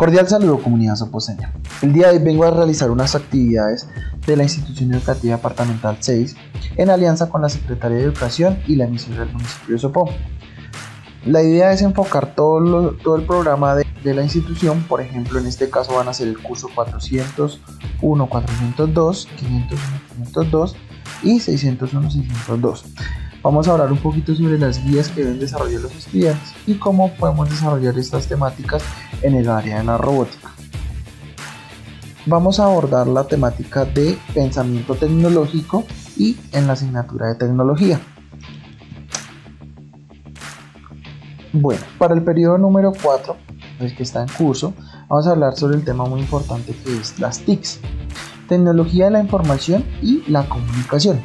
Cordial saludo comunidad soposeña. El día de hoy vengo a realizar unas actividades de la institución educativa departamental 6 en alianza con la Secretaría de Educación y la emisora del municipio de Sopó. La idea es enfocar todo, todo el programa de, de, la institución, por ejemplo en este caso van a ser el curso 401, 402, 501, 502 y 601, 602. Vamos a hablar un poquito sobre las guías que deben desarrollar los estudiantes y cómo podemos desarrollar estas temáticas en el área de la robótica. Vamos a abordar la temática de pensamiento tecnológico y en la asignatura de tecnología. Bueno, para el periodo número 4, el que está en curso, vamos a hablar sobre el tema muy importante que es las TICs, tecnología de la información y la comunicación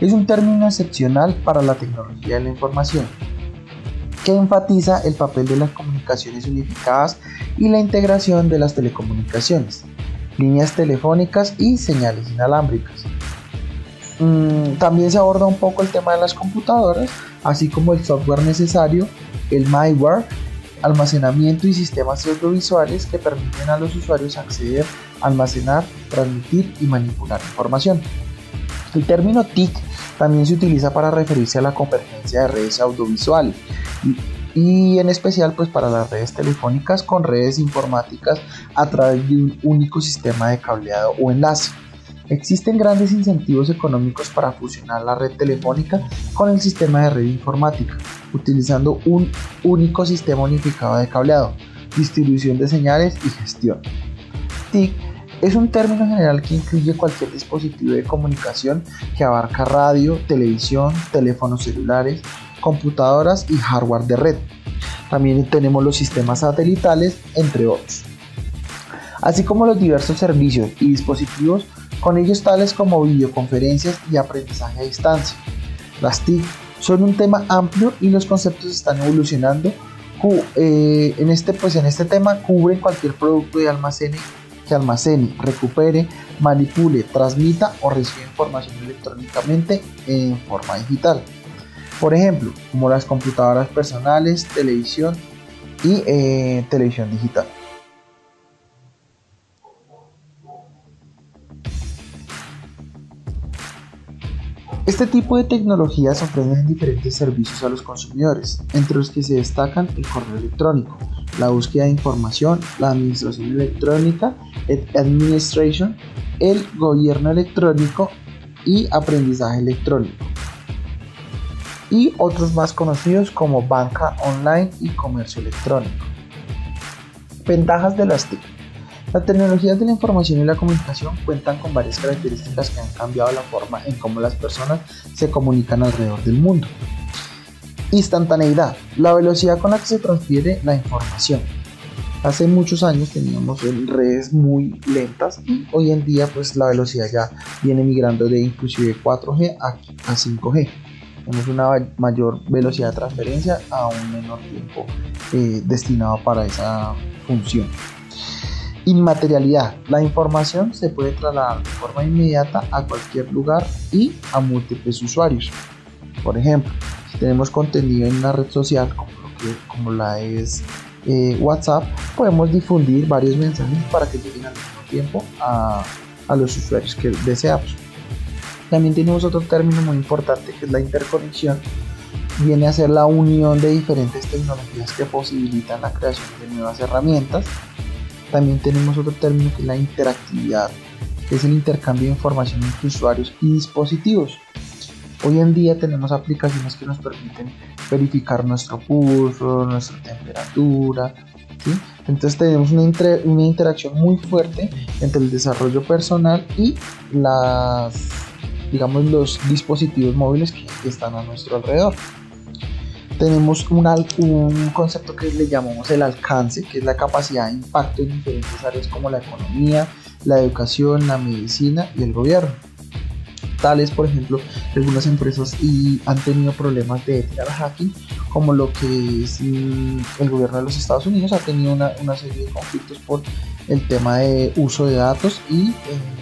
es un término excepcional para la tecnología de la información, que enfatiza el papel de las comunicaciones unificadas y la integración de las telecomunicaciones, líneas telefónicas y señales inalámbricas. Mm, también se aborda un poco el tema de las computadoras, así como el software necesario, el malware, almacenamiento y sistemas audiovisuales que permiten a los usuarios acceder, almacenar, transmitir y manipular información. El término TIC también se utiliza para referirse a la convergencia de redes audiovisuales y, en especial pues para las redes telefónicas con redes informáticas a través de un único sistema de cableado o enlace. Existen grandes incentivos económicos para fusionar la red telefónica con el sistema de red informática, utilizando un único sistema unificado de cableado, distribución de señales y gestión. TIC es un término general que incluye cualquier dispositivo de comunicación que abarca radio, televisión, teléfonos celulares, computadoras y hardware de red. También tenemos los sistemas satelitales, entre otros. Así como los diversos servicios y dispositivos con ellos tales como videoconferencias y aprendizaje a distancia. Las TIC son un tema amplio y los conceptos están evolucionando. Eh, en, este, pues en este tema cubren cualquier producto de almacén que almacene, recupere, manipule, transmita o reciba información electrónicamente en forma digital. Por ejemplo, como las computadoras personales, televisión y eh, televisión digital. Este tipo de tecnologías ofrecen diferentes servicios a los consumidores, entre los que se destacan el correo electrónico, la búsqueda de información, la administración electrónica, administration, el gobierno electrónico y aprendizaje electrónico. Y otros más conocidos como banca online y comercio electrónico. Ventajas de las TIC. Las tecnologías de la información y la comunicación cuentan con varias características que han cambiado la forma en cómo las personas se comunican alrededor del mundo. Instantaneidad, la velocidad con la que se transfiere la información. Hace muchos años teníamos redes muy lentas y hoy en día pues la velocidad ya viene migrando de inclusive 4G a, 5G. Tenemos una mayor velocidad de transferencia a un menor tiempo eh, destinado para esa función. Inmaterialidad. La información se puede trasladar de forma inmediata a cualquier lugar y a múltiples usuarios. Por ejemplo, si tenemos contenido en una red social como, la es eh, WhatsApp, podemos difundir varios mensajes para que lleguen al mismo tiempo a, a los usuarios que deseamos. También tenemos otro término muy importante que es la interconexión. Viene a ser la unión de diferentes tecnologías que posibilitan la creación de nuevas herramientas también tenemos otro término que es la interactividad, que es el intercambio de información entre usuarios y dispositivos. Hoy en día tenemos aplicaciones que nos permiten verificar nuestro pulso, nuestra temperatura. Entonces tenemos una, una interacción muy fuerte entre el desarrollo personal y las, digamos, los dispositivos móviles que están a nuestro alrededor tenemos un, un concepto que le llamamos el alcance, que es la capacidad de impacto en diferentes áreas como la economía, la educación, la medicina y el gobierno. Tales, por ejemplo, algunas empresas y han tenido problemas de ética hacking, como lo que es mm, el gobierno de los Estados Unidos ha tenido una, una serie de conflictos por el tema de uso de datos y eh,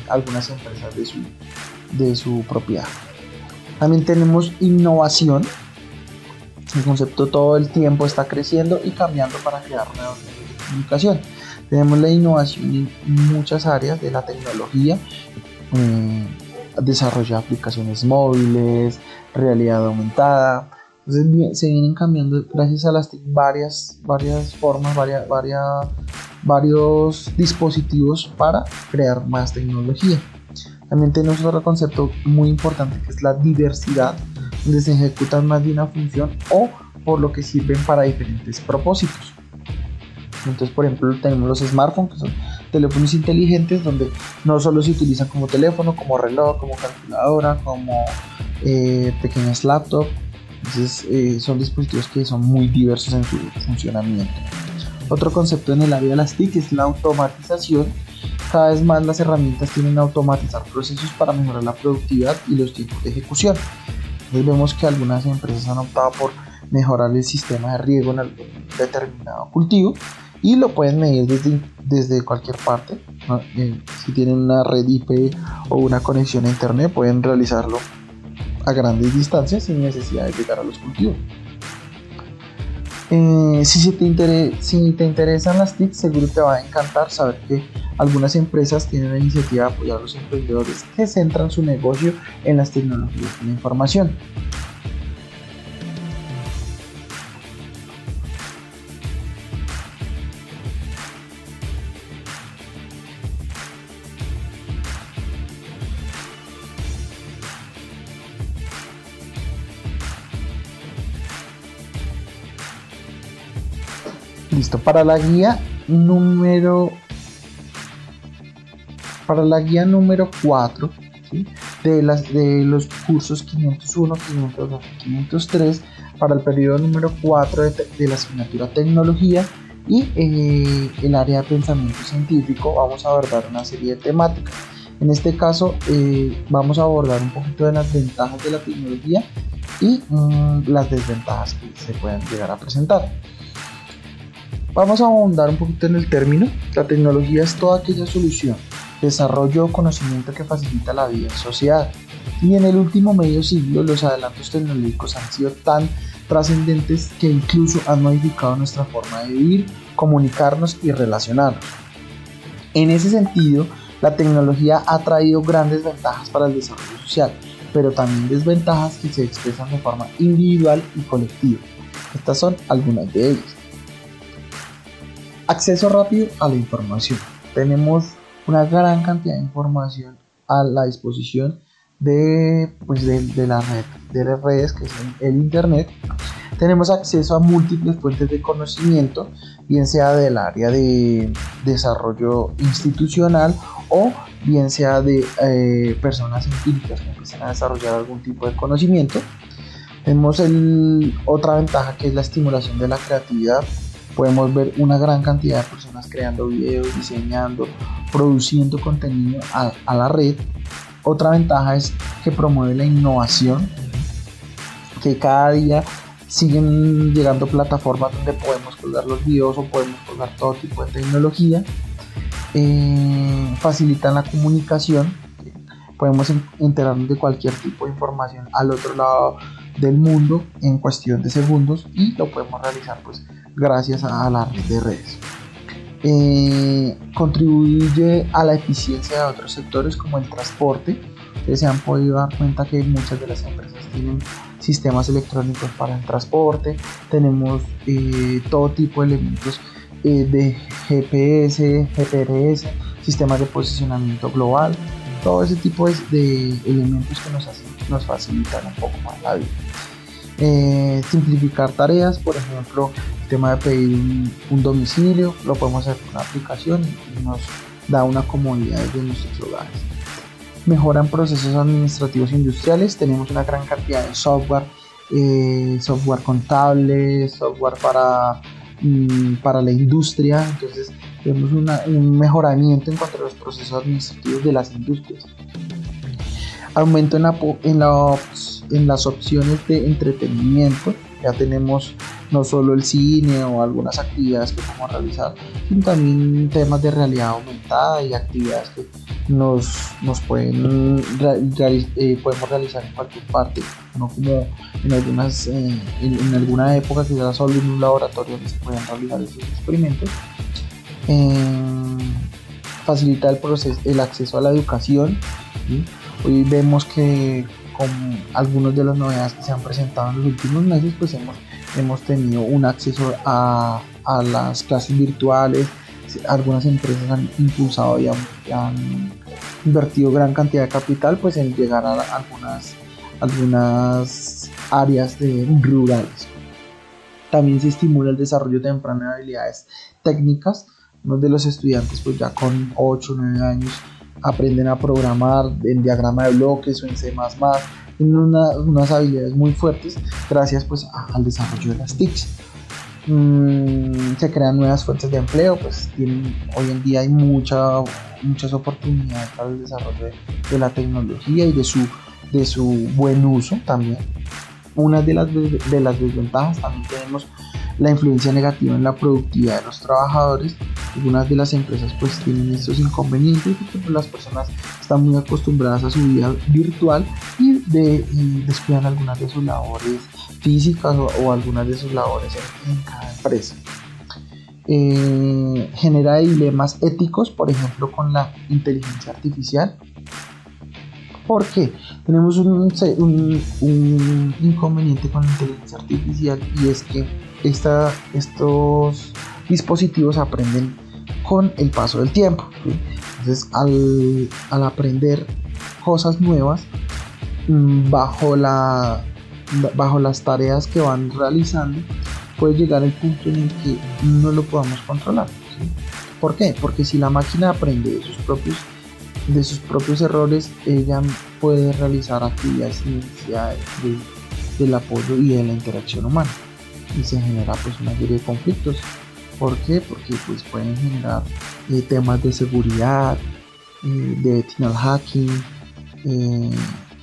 algunas empresas de su, de su propiedad. También tenemos innovación, el concepto todo el tiempo está creciendo y cambiando para crear nuevos medios de comunicación. Tenemos la innovación en muchas áreas de la tecnología, eh, aplicaciones móviles, realidad aumentada. Entonces se vienen cambiando gracias a las varias, varias formas, varias, varias, varios dispositivos para crear más tecnología. También tenemos otro concepto muy importante que es la diversidad, donde se ejecutan más de una función o por lo que sirven para diferentes propósitos. Entonces, por ejemplo, tenemos los smartphones, que son teléfonos inteligentes, donde no solo se utilizan como teléfono, como reloj, como calculadora, como eh, pequeñas laptops. Entonces, eh, son dispositivos que son muy diversos en su funcionamiento. Otro concepto en el área de las TIC es la automatización. Cada vez más las herramientas tienen a automatizar procesos para mejorar la productividad y los tiempos de ejecución. Entonces vemos que algunas empresas han optado por mejorar el sistema de riego en algún determinado cultivo y lo pueden medir desde, desde cualquier parte. Eh, si tienen una red IP o una conexión a internet pueden realizarlo a grandes distancias sin necesidad de llegar a los cultivos. Eh, si, te si te interesan las TIC, seguro te va a encantar saber que algunas empresas tienen la iniciativa de apoyar a los emprendedores que centran su negocio en las tecnologías de la información. Listo, para la guía número para la guía número 4 de, las, de los cursos 501, 502, 503 para el periodo número 4 de, la asignatura tecnología y eh, el área de pensamiento científico vamos a abordar una serie de temáticas. En este caso eh, vamos a abordar un poquito de las ventajas de la tecnología y mm, las desventajas que se pueden llegar a presentar. Vamos a ahondar un poquito en el término. La tecnología es toda aquella solución, desarrollo o conocimiento que facilita la vida en sociedad. Y en el último medio siglo los adelantos tecnológicos han sido tan trascendentes que incluso han modificado nuestra forma de vivir, comunicarnos y relacionarnos. En ese sentido, la tecnología ha traído grandes ventajas para el desarrollo social, pero también desventajas que se expresan de forma individual y colectiva. Estas son algunas de ellas. Acceso rápido a la información. Tenemos una gran cantidad de información a la disposición de, pues de, la red, de las redes que son el Internet. Tenemos acceso a múltiples fuentes de conocimiento, bien sea del área de desarrollo institucional o bien sea de eh, personas empíricas que empiezan a desarrollar algún tipo de conocimiento. Tenemos otra ventaja que es la estimulación de la creatividad podemos ver una gran cantidad de personas creando videos, diseñando, produciendo contenido a, la red. Otra ventaja es que promueve la innovación, que cada día siguen llegando plataformas donde podemos colgar los videos o podemos colgar todo tipo de tecnología. Eh, facilitan la comunicación, podemos enterarnos de cualquier tipo de información al otro lado del mundo en cuestión de segundos y lo podemos realizar pues gracias a la red de redes. Eh, contribuye a la eficiencia de otros sectores como el transporte. Ustedes se han podido dar cuenta que muchas de las empresas tienen sistemas electrónicos para el transporte. Tenemos eh, todo tipo de elementos eh, de GPS, GPRS, sistemas de posicionamiento global. Todo ese tipo de, elementos que nos, facilitan un poco más la vida. Simplificar tareas, por ejemplo, tema de pedir un, domicilio, lo podemos hacer con una aplicación y nos da una comodidad desde nuestros hogares. Mejoran procesos administrativos industriales, tenemos una gran cantidad de software, eh, software contable, software para, mm, para la industria, entonces tenemos un mejoramiento en cuanto a los procesos administrativos de las industrias. Aumento en, la, en, la, en las opciones de entretenimiento, ya tenemos no solo el cine o algunas actividades que podemos realizar, sino también temas de realidad aumentada y actividades que nos, nos pueden eh, podemos realizar en cualquier parte, no como en algunas eh, en, alguna época que solo en un laboratorio donde se pueden realizar esos experimentos. facilita el, proceso, el acceso a la educación. Hoy vemos que con algunos de las novedades que se han presentado en los últimos meses, pues hemos, hemos tenido un acceso a, a las clases virtuales. Algunas empresas han impulsado y han, invertido gran cantidad de capital pues en llegar a algunas, algunas áreas de rurales. También se estimula el desarrollo temprano de habilidades técnicas. Uno de los estudiantes pues ya con 8 o 9 años aprenden a programar en diagrama de bloques o en C++, tienen unas habilidades muy fuertes gracias pues al desarrollo de las TICs. Mm, se crean nuevas fuentes de empleo, pues hoy en día hay mucha, muchas oportunidades para el desarrollo de, la tecnología y de su, de su buen uso también. Una de las, de las desventajas también tenemos la influencia negativa en la productividad de los trabajadores. Algunas de las empresas pues tienen estos inconvenientes porque las personas están muy acostumbradas a su vida virtual y, de, descuidan algunas de sus labores físicas o, algunas de sus labores en, cada empresa. Eh, genera dilemas éticos, por ejemplo, con la inteligencia artificial. ¿Por qué? Tenemos un, inconveniente con la inteligencia artificial y es que estos dispositivos aprenden con el paso del tiempo. Entonces, al, aprender cosas nuevas, mm, bajo, la, bajo las tareas que van realizando, puede llegar el punto en el que no lo podamos controlar. ¿Por qué? Porque si la máquina aprende de sus propios, de sus propios errores, ella puede realizar actividades sin del apoyo y de la interacción humana y se genera pues una serie de conflictos. ¿Por qué? Porque pues pueden generar eh, temas de seguridad, eh, de ethical hacking, eh,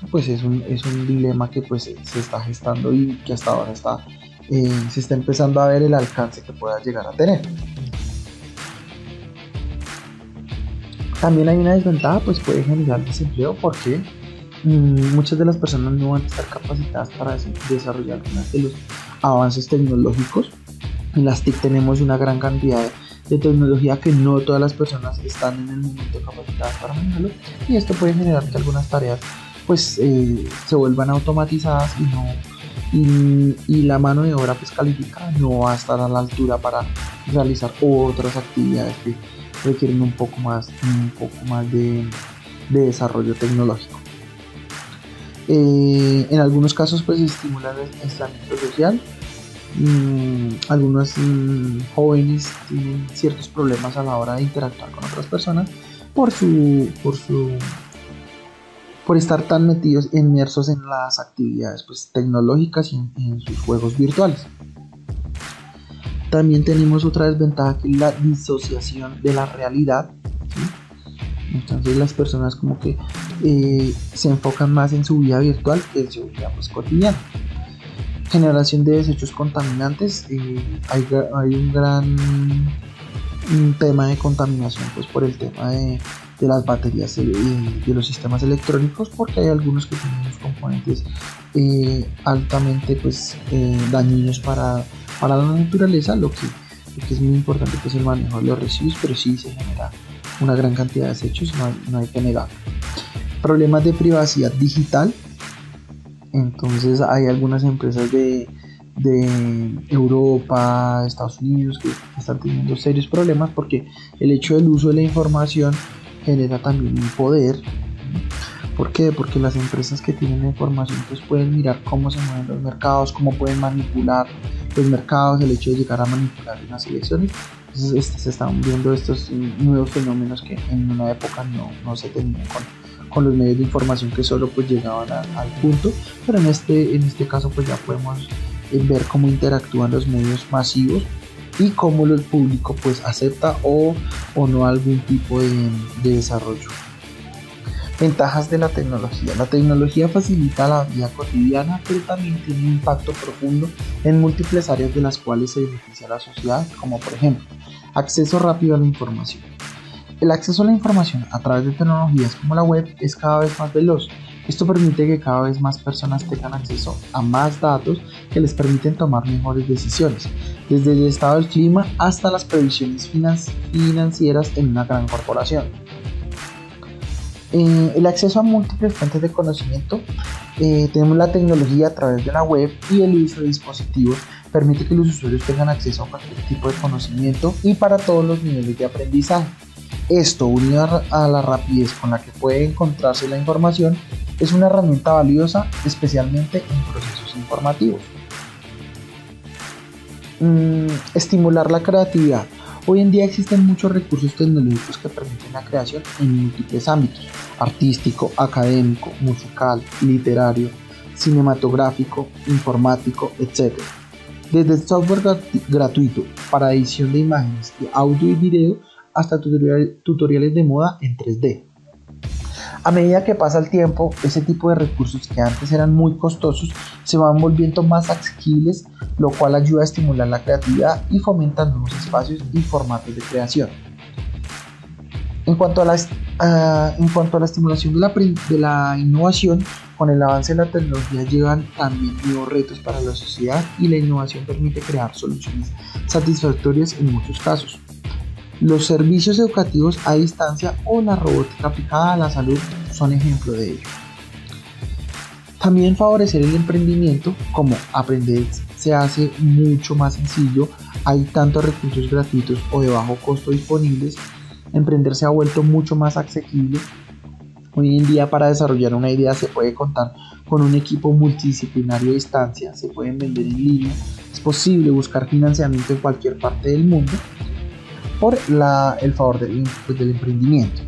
pues es un, es un, dilema que pues se está gestando y que hasta ahora está, se está empezando a ver el alcance que pueda llegar a tener. También hay una desventaja, pues puede generar desempleo porque mm, muchas de las personas no van a estar capacitadas para desarrollar algunas de los avances tecnológicos. En las TIC tenemos una gran cantidad de tecnología que no todas las personas están en el momento capacitadas para manejarlo y esto puede generar que algunas tareas pues eh, se vuelvan automatizadas y no y, la mano de obra pues calificada no va a estar a la altura para realizar otras actividades que requieren un poco más un poco más de, desarrollo tecnológico eh, en algunos casos pues estimula el aislamiento social Mm, algunos mm, jóvenes tienen ciertos problemas a la hora de interactuar con otras personas por su por su por estar tan metidos inmersos en las actividades pues, tecnológicas y en, sus juegos virtuales. También tenemos otra desventaja que es la disociación de la realidad entonces las personas como que eh, se enfocan más en su vida virtual que en su vida pues, cotidiana generación de desechos contaminantes. hay, hay, un gran tema de contaminación pues por el tema de, las baterías y de, los sistemas electrónicos porque hay algunos que tienen unos componentes eh, altamente pues eh, dañinos para, para la naturaleza lo que, es muy importante pues el manejo de los residuos pero sí se genera una gran cantidad de desechos no no hay que negar problemas de privacidad digital entonces hay algunas empresas de, Europa, Estados Unidos que están teniendo serios problemas porque el hecho del uso de la información genera también un poder. ¿Por qué? Porque las empresas que tienen información pues pueden mirar cómo se mueven los mercados, cómo pueden manipular los mercados, el hecho de llegar a manipular unas elecciones. Entonces este, se están viendo estos nuevos fenómenos que en una época no, no se tenían con con los medios de información que solo pues llegaban al punto, pero en este, en este caso pues ya podemos eh, ver cómo interactúan los medios masivos y cómo el público pues acepta o, o no algún tipo de, de desarrollo. Ventajas de la tecnología. La tecnología facilita la vida cotidiana, pero también tiene un impacto profundo en múltiples áreas de las cuales se beneficia la sociedad, como por ejemplo, acceso rápido a la información. El acceso a la información a través de tecnologías como la web es cada vez más veloz Esto permite que cada vez más personas tengan acceso a más datos que les permiten tomar mejores decisiones, desde el estado del clima hasta las previsiones financieras en una gran corporación. Eh, el acceso a múltiples fuentes de conocimiento, eh, tenemos la tecnología a través de la web y el uso de dispositivos permite que los usuarios tengan acceso a cualquier tipo de conocimiento y para todos los niveles de aprendizaje. Esto, unido a la rapidez con la que puede encontrarse la información, es una herramienta valiosa especialmente en procesos informativos. Mm, estimular la creatividad. Hoy en día existen muchos recursos tecnológicos que permiten la creación en múltiples ámbitos, artístico, académico, musical, literario, cinematográfico, informático, etc. Desde el software gratuito para edición de imágenes, de audio y video hasta tutoriales de moda en 3D. A medida que pasa el tiempo, ese tipo de recursos que antes eran muy costosos se van volviendo más accesibles, lo cual ayuda a estimular la creatividad y fomenta nuevos espacios y formatos de creación. En cuanto a la, en cuanto a la estimulación de la, de la innovación, con el avance de la tecnología llegan también nuevos retos para la sociedad y la innovación permite crear soluciones satisfactorias en muchos casos. Los servicios educativos a distancia o la robótica aplicada a la salud son ejemplo de ello. También favorecer el emprendimiento, como aprender se hace mucho más sencillo, hay tantos recursos gratuitos o de bajo costo disponibles, emprender se ha vuelto mucho más asequible. Hoy en día para desarrollar una idea se puede contar con un equipo multidisciplinario a distancia, se pueden vender en línea, es posible buscar financiamiento en cualquier parte del mundo por el favor del, pues, del emprendimiento.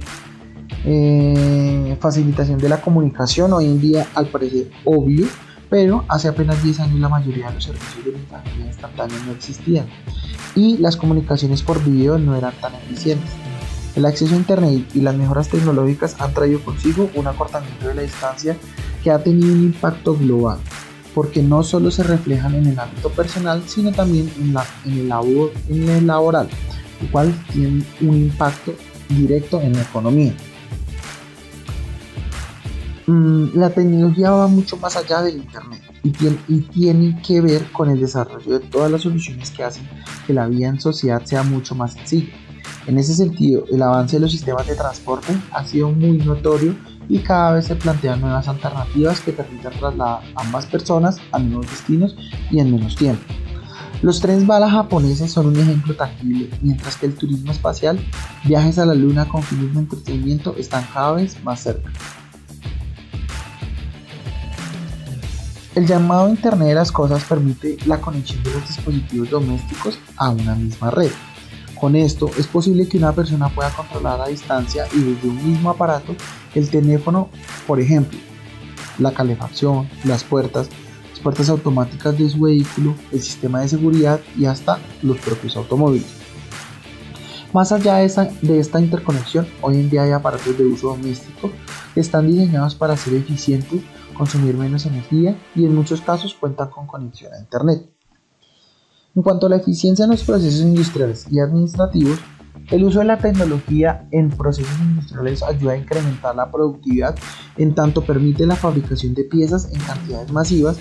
Eh, facilitación de la comunicación, hoy en día al parecer obvio, pero hace apenas 10 años la mayoría de los servicios de mensajería instantánea no existían y las comunicaciones por video no eran tan eficientes. El acceso a Internet y las mejoras tecnológicas han traído consigo un acortamiento de la distancia que ha tenido un impacto global, porque no solo se reflejan en el ámbito personal, sino también en, la, en, el, labor, en el laboral lo tiene un impacto directo en la economía. Mm, la tecnología va mucho más allá del Internet y tiene, que ver con el desarrollo de todas las soluciones que hacen que la vida en sociedad sea mucho más sencilla. En ese sentido, el avance de los sistemas de transporte ha sido muy notorio y cada vez se plantean nuevas alternativas que permitan trasladar a más personas a nuevos destinos y en menos tiempo. Los trenes bala japoneses son un ejemplo tangible, mientras que el turismo espacial, viajes a la luna con fines de entretenimiento están cada vez más cerca. El llamado Internet de las Cosas permite la conexión de los dispositivos domésticos a una misma red. Con esto es posible que una persona pueda controlar a distancia y desde un mismo aparato el teléfono, por ejemplo, la calefacción, las puertas, puertas automáticas de su vehículo, el sistema de seguridad y hasta los propios automóviles. Más allá de esta, interconexión, hoy en día hay aparatos de uso doméstico que están diseñados para ser eficientes, consumir menos energía y en muchos casos cuentan con conexión a Internet. En cuanto a la eficiencia en los procesos industriales y administrativos, el uso de la tecnología en procesos industriales ayuda a incrementar la productividad en tanto permite la fabricación de piezas en cantidades masivas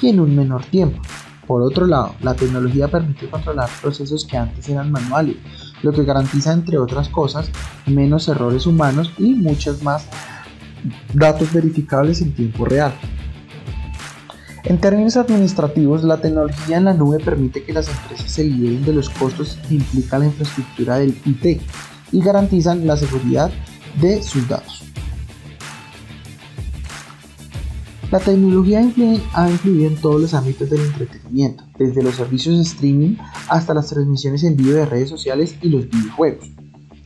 y en un menor tiempo. Por otro lado, la tecnología permite controlar procesos que antes eran manuales, lo que garantiza, entre otras cosas, menos errores humanos y muchos más datos verificables en tiempo real. En términos administrativos, la tecnología en la nube permite que las empresas se liberen de los costos que implica la infraestructura del IT y garantizan la seguridad de sus datos. La tecnología ha influido en todos los ámbitos del entretenimiento, desde los servicios de streaming hasta las transmisiones en vivo de redes sociales y los videojuegos.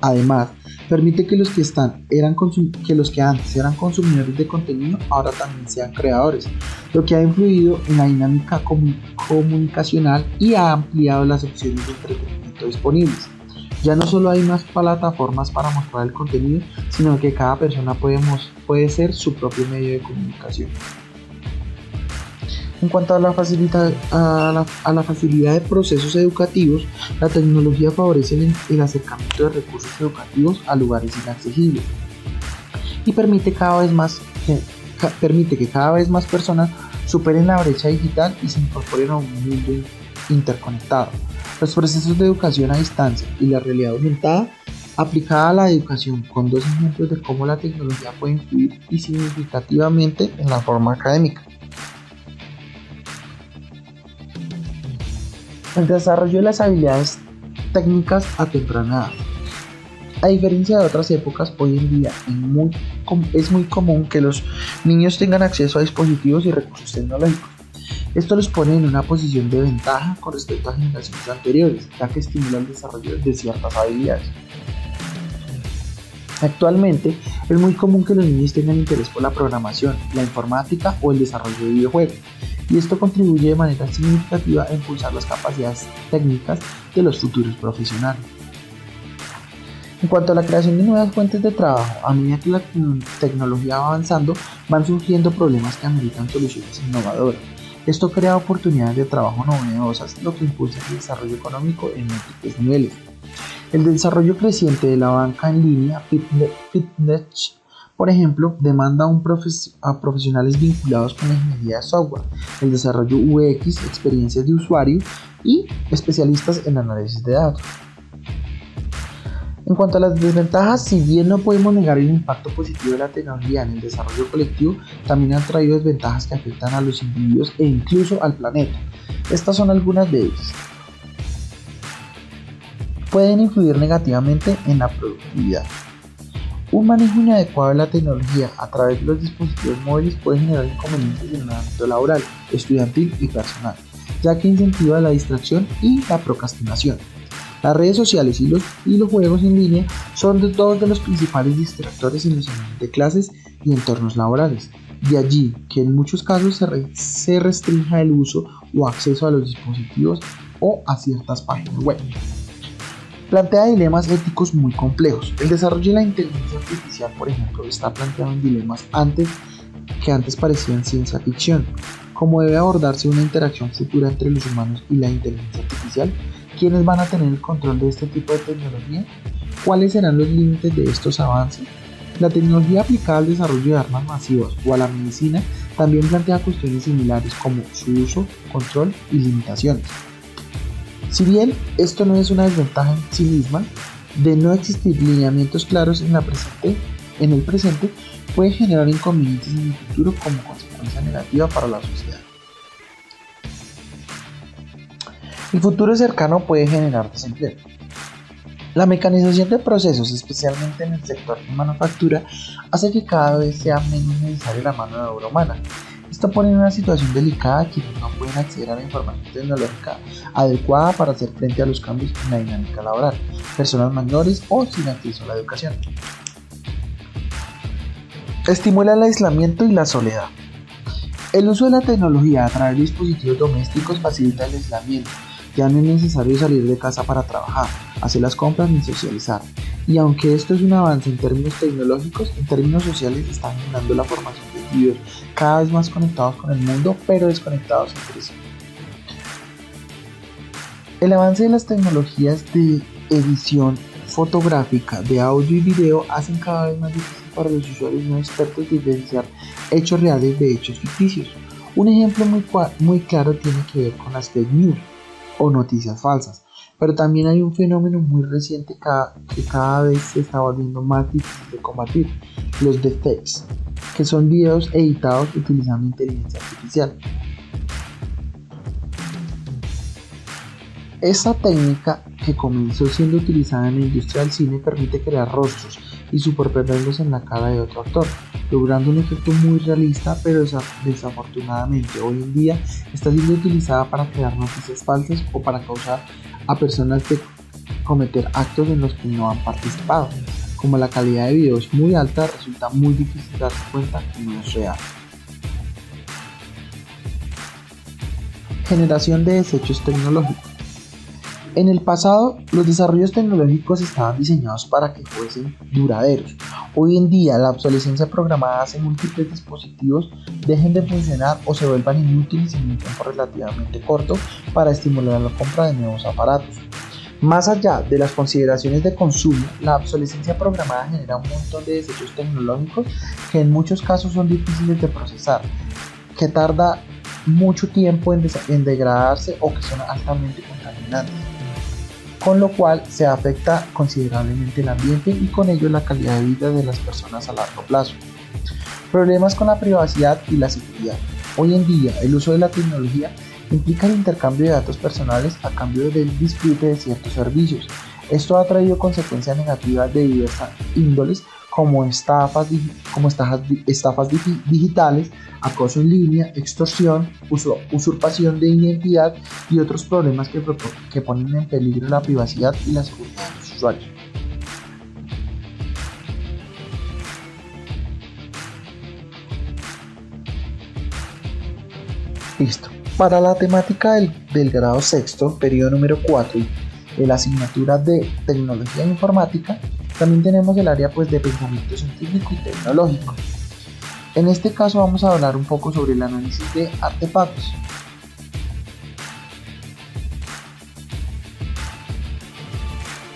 Además, permite que los que, están, eran que los que antes eran consumidores de contenido ahora también sean creadores, lo que ha influido en la dinámica comunicacional y ha ampliado las opciones de entretenimiento disponibles. Ya no solo hay más plataformas para mostrar el contenido, sino que cada persona puede, puede ser su propio medio de comunicación. En cuanto a la, a, la, facilidad de procesos educativos, la tecnología favorece el, acercamiento de recursos educativos a lugares inaccesibles y permite cada vez más permite que cada vez más personas superen la brecha digital y se incorporen a un mundo interconectado. Los procesos de educación a distancia y la realidad aumentada aplicada a la educación con dos ejemplos de cómo la tecnología puede influir significativamente en la forma académica. El desarrollo de las habilidades técnicas a temprana edad. A diferencia de otras épocas, hoy en día es muy común que los niños tengan acceso a dispositivos y recursos tecnológicos. Esto los pone en una posición de ventaja con respecto a generaciones anteriores, ya que estimula el desarrollo de ciertas habilidades. Actualmente es muy común que los niños tengan interés por la programación, la informática o el desarrollo de videojuegos, y esto contribuye de manera significativa a impulsar las capacidades técnicas de los futuros profesionales. En cuanto a la creación de nuevas fuentes de trabajo, a medida que la tecnología va avanzando, van surgiendo problemas que ameritan soluciones innovadoras. Esto crea oportunidades de trabajo novedosas, lo que impulsa el desarrollo económico en múltiples niveles. El desarrollo creciente de la banca en línea, Fitness, por ejemplo, demanda a profesionales vinculados con la ingeniería de software, el desarrollo UX, experiencias de usuario y especialistas en análisis de datos. En cuanto a las desventajas, si bien no podemos negar el impacto positivo de la tecnología en el desarrollo colectivo, también han traído desventajas que afectan a los individuos e incluso al planeta. Estas son algunas de ellas. Pueden influir negativamente en la productividad. Un manejo inadecuado de la tecnología a través de los dispositivos móviles puede generar inconvenientes en el ámbito laboral, estudiantil y personal, ya que incentiva la distracción y la procrastinación. Las redes sociales y los, juegos en línea son de dos de los principales distractores en los ambientes de clases y entornos laborales. De allí que en muchos casos se, se restrinja el uso o acceso a los dispositivos o a ciertas páginas web. Plantea dilemas éticos muy complejos. El desarrollo de la inteligencia artificial, por ejemplo, está planteado en dilemas antes que antes parecían ciencia ficción. ¿Cómo debe abordarse una interacción futura entre los humanos y la inteligencia artificial? ¿Quiénes van a tener el control de este tipo de tecnología? ¿Cuáles serán los límites de estos avances? La tecnología aplicada al desarrollo de armas masivas o a la medicina también plantea cuestiones similares como su uso, control y limitaciones. Si bien esto no es una desventaja en sí misma, de no existir lineamientos claros en, la presente, en el presente puede generar inconvenientes en el futuro como consecuencia negativa para la sociedad. El futuro cercano puede generar desempleo. La mecanización de procesos, especialmente en el sector de manufactura, hace que cada vez sea menos necesaria la mano de obra humana. Esto pone en una situación delicada a quienes no pueden acceder a la información tecnológica adecuada para hacer frente a los cambios en la dinámica laboral, personas mayores o sin acceso a la educación. Estimula el aislamiento y la soledad. El uso de la tecnología a través de dispositivos domésticos facilita el aislamiento ya no es necesario salir de casa para trabajar, hacer las compras ni socializar. Y aunque esto es un avance en términos tecnológicos, en términos sociales está generando la formación cada vez más conectados con el mundo, pero desconectados entre sí. El avance de las tecnologías de edición fotográfica, de audio y video hacen cada vez más difícil para los usuarios no expertos diferenciar hechos reales de hechos ficticios. Un ejemplo muy, muy claro tiene que ver con las fake news o noticias falsas. Pero también hay un fenómeno muy reciente que cada vez se está volviendo más difícil de combatir, los deepfakes, que son videos editados utilizando inteligencia artificial. Esta técnica que comenzó siendo utilizada en la industria del cine permite crear rostros y superponerlos en la cara de otro actor, logrando un efecto muy realista, pero desafortunadamente hoy en día está siendo utilizada para crear noticias falsas o para causar a personas de cometer actos en los que no han participado. Como la calidad de video es muy alta, resulta muy difícil darse cuenta que no es real. Generación de desechos tecnológicos. En el pasado, los desarrollos tecnológicos estaban diseñados para que fuesen duraderos. Hoy en día, la obsolescencia programada hace múltiples dispositivos dejen de funcionar o se vuelvan inútiles en un tiempo relativamente corto para estimular la compra de nuevos aparatos. Más allá de las consideraciones de consumo, la obsolescencia programada genera un montón de desechos tecnológicos que en muchos casos son difíciles de procesar, que tarda mucho tiempo en, en degradarse o que son altamente contaminantes, con lo cual se afecta considerablemente el ambiente y con ello la calidad de vida de las personas a largo plazo. Problemas con la privacidad y la seguridad. Hoy en día el uso de la tecnología implica el intercambio de datos personales a cambio del disfrute de ciertos servicios. Esto ha traído consecuencias negativas de diversas índoles como estafas, como estafas, digitales, acoso en línea, extorsión, usurpación de identidad y otros problemas que, que ponen en peligro la privacidad y la seguridad de los usuarios. Listo. Para la temática del, grado sexto, periodo número 4 de la asignatura de tecnología informática, también tenemos el área pues, de pensamiento científico y tecnológico. En este caso vamos a hablar un poco sobre el análisis de artefactos.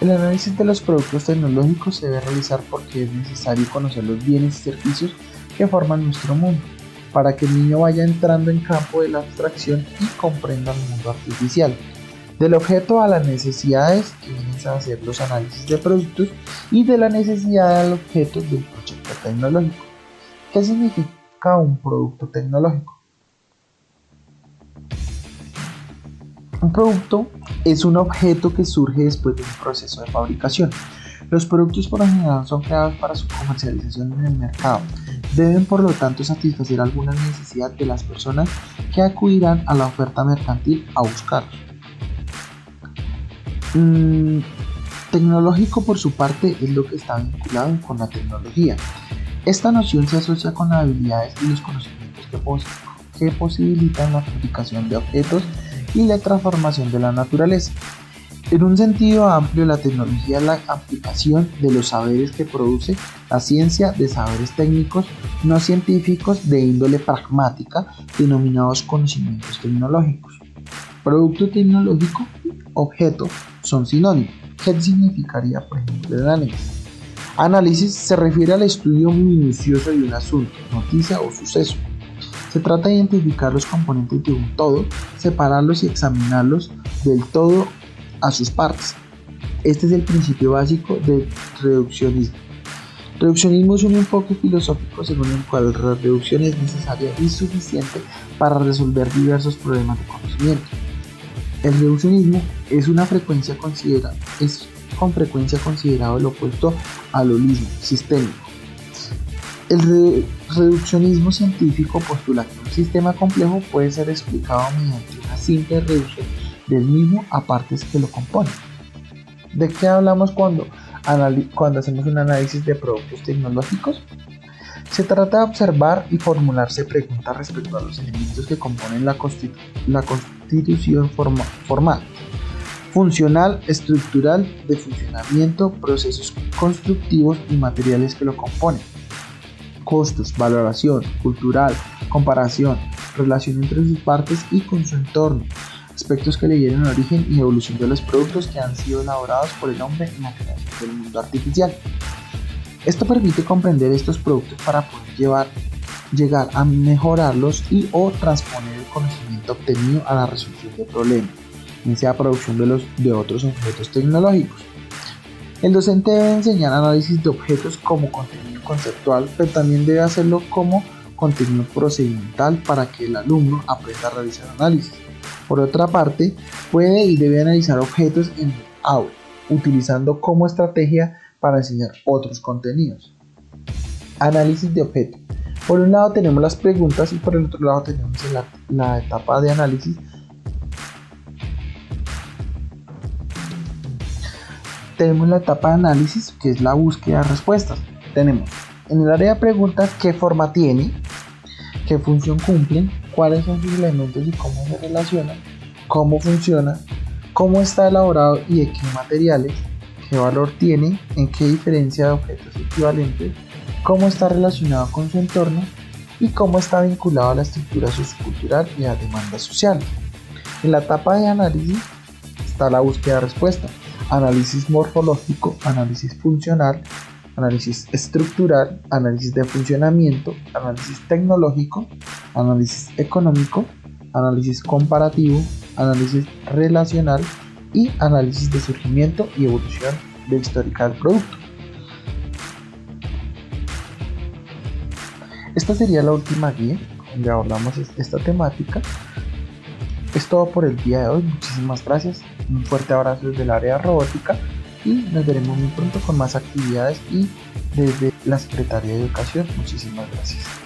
El análisis de los productos tecnológicos se debe realizar porque es necesario conocer los bienes y servicios que forman nuestro mundo para que el niño vaya entrando en campo de la abstracción y comprenda el mundo artificial. Del objeto a las necesidades que vienen a hacer los análisis de productos y de la necesidad al objeto del proyecto tecnológico. ¿Qué significa un producto tecnológico? Un producto es un objeto que surge después de un proceso de fabricación. Los productos por lo general son creados para su comercialización en el mercado deben por lo tanto satisfacer alguna necesidad de las personas que acudirán a la oferta mercantil a buscar. Mm, tecnológico por su parte es lo que está vinculado con la tecnología. Esta noción se asocia con las habilidades y los conocimientos que, que posibilitan la fabricación de objetos y la transformación de la naturaleza. En un sentido amplio, la tecnología es la aplicación de los saberes que produce la ciencia de saberes técnicos no científicos de índole pragmática, denominados conocimientos tecnológicos. Producto tecnológico y objeto son sinónimos. ¿Qué significaría, por ejemplo, el análisis? Análisis se refiere al estudio minucioso de un asunto, noticia o suceso. Se trata de identificar los componentes de un todo, separarlos y examinarlos del todo a sus partes. Este es el principio básico del reduccionismo. Reduccionismo es un enfoque filosófico según el cual la reducción es necesaria y suficiente para resolver diversos problemas de conocimiento. El reduccionismo es una frecuencia es con frecuencia considerado el opuesto al holismo sistémico. El reduccionismo científico postula que un sistema complejo puede ser explicado mediante una simple reducción del mismo a partes que lo componen. ¿De qué hablamos cuando, cuando hacemos un análisis de productos tecnológicos? Se trata de observar y formularse preguntas respecto a los elementos que componen la, la constitución formal, funcional, estructural, de funcionamiento, procesos constructivos y materiales que lo componen, costos, valoración, cultural, comparación, relación entre sus partes y con su entorno, aspectos que le dieron origen y evolución de los productos que han sido elaborados por el hombre en la creación del mundo artificial. Esto permite comprender estos productos para poder llegar a mejorarlos y o transponer el conocimiento obtenido a la resolución de problemas, en sea producción de, los, de otros objetos tecnológicos. El docente debe enseñar análisis de objetos como contenido conceptual, pero también debe hacerlo como contenido procedimental para que el alumno aprenda a realizar análisis. Por otra parte, puede y debe analizar objetos en aula, utilizando como estrategia para enseñar otros contenidos. Análisis de objetos. Por un lado tenemos las preguntas y por el otro lado tenemos la, la etapa de análisis. Tenemos la etapa de análisis que es la búsqueda de respuestas. Tenemos en el área de preguntas qué forma tiene, qué función cumplen, cuáles son sus elementos y cómo se relacionan, cómo funciona, cómo está elaborado y de qué materiales, qué valor tiene, en qué diferencia de objetos equivalentes, cómo está relacionado con su entorno y cómo está vinculado a la estructura sociocultural y a la demanda social. En la etapa de análisis está la búsqueda de respuesta. análisis morfológico, análisis funcional, análisis estructural, análisis de funcionamiento, análisis tecnológico, análisis económico, análisis comparativo, análisis relacional y análisis de surgimiento y evolución de histórica del producto. Esta sería la última guía donde abordamos esta temática. Es todo por el día de hoy. Muchísimas gracias. Un fuerte abrazo desde el área robótica y nos veremos muy pronto con más actividades y desde la Secretaría de Educación. Muchísimas gracias.